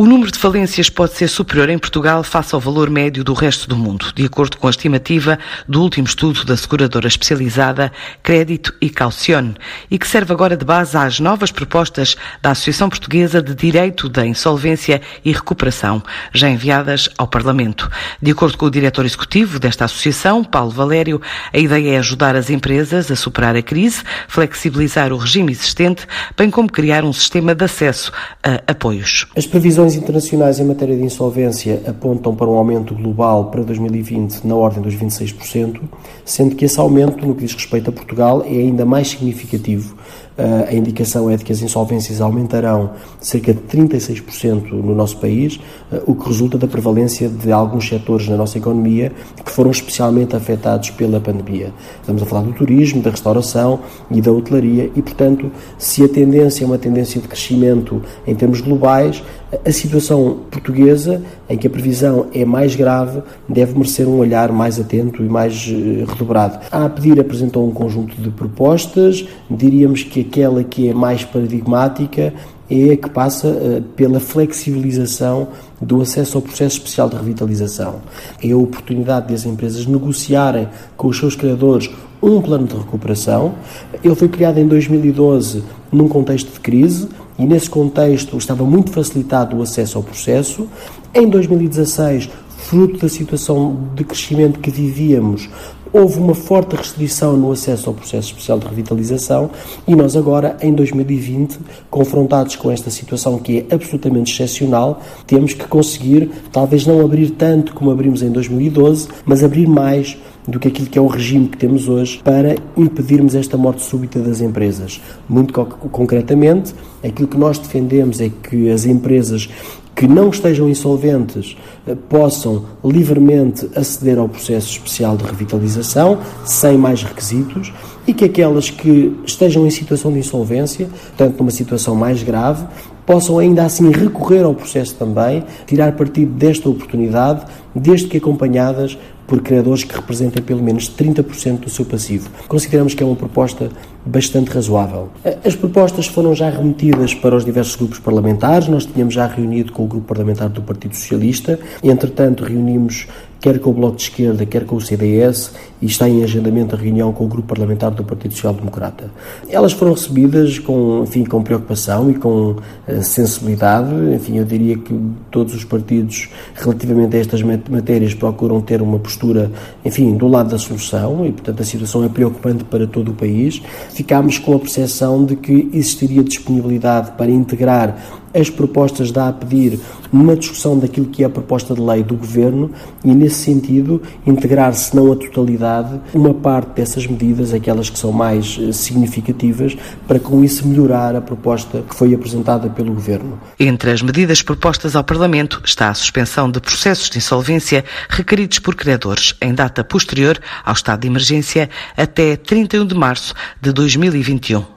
O número de falências pode ser superior em Portugal face ao valor médio do resto do mundo, de acordo com a estimativa do último estudo da seguradora especializada Crédito e Calcione, e que serve agora de base às novas propostas da Associação Portuguesa de Direito da Insolvência e Recuperação, já enviadas ao Parlamento. De acordo com o diretor executivo desta associação, Paulo Valério, a ideia é ajudar as empresas a superar a crise, flexibilizar o regime existente, bem como criar um sistema de acesso a apoios. As previsões internacionais em matéria de insolvência apontam para um aumento global para 2020 na ordem dos 26%, sendo que esse aumento, no que diz respeito a Portugal, é ainda mais significativo a indicação é de que as insolvências aumentarão cerca de 36% no nosso país, o que resulta da prevalência de alguns setores na nossa economia que foram especialmente afetados pela pandemia. Estamos a falar do turismo, da restauração e da hotelaria e, portanto, se a tendência é uma tendência de crescimento em termos globais, a situação portuguesa, em que a previsão é mais grave, deve merecer um olhar mais atento e mais eh, redobrado. A pedir apresentou um conjunto de propostas, diríamos que aquela que é mais paradigmática é a que passa uh, pela flexibilização do acesso ao processo especial de revitalização. É a oportunidade de as empresas negociarem com os seus criadores um plano de recuperação. Ele foi criado em 2012 num contexto de crise e nesse contexto estava muito facilitado o acesso ao processo. Em 2016, fruto da situação de crescimento que vivíamos, houve uma forte restrição no acesso ao processo especial de revitalização e nós agora, em 2020, confrontados com esta situação que é absolutamente excepcional, temos que conseguir, talvez não abrir tanto como abrimos em 2012, mas abrir mais do que aquilo que é o regime que temos hoje para impedirmos esta morte súbita das empresas. Muito concretamente, aquilo que nós defendemos é que as empresas que não estejam insolventes eh, possam livremente aceder ao processo especial de revitalização, sem mais requisitos, e que aquelas que estejam em situação de insolvência, portanto numa situação mais grave, possam ainda assim recorrer ao processo também, tirar partido desta oportunidade, desde que acompanhadas por criadores que representem pelo menos 30% do seu passivo. Consideramos que é uma proposta bastante razoável. As propostas foram já remetidas para os diversos grupos parlamentares, nós tínhamos já reunido com o grupo parlamentar do Partido Socialista, entretanto reunimos quer com o Bloco de Esquerda, quer com o CDS, e está em agendamento a reunião com o Grupo Parlamentar do Partido Social Democrata. Elas foram recebidas com, enfim, com preocupação e com uh, sensibilidade. Enfim, eu diria que todos os partidos, relativamente a estas matérias, procuram ter uma postura, enfim, do lado da solução e, portanto, a situação é preocupante para todo o país. Ficámos com a percepção de que existiria disponibilidade para integrar as propostas dá a pedir numa discussão daquilo que é a proposta de lei do Governo e, nesse sentido, integrar, se não a totalidade, uma parte dessas medidas, aquelas que são mais eh, significativas, para com isso melhorar a proposta que foi apresentada pelo Governo. Entre as medidas propostas ao Parlamento está a suspensão de processos de insolvência requeridos por credores em data posterior ao estado de emergência até 31 de março de 2021.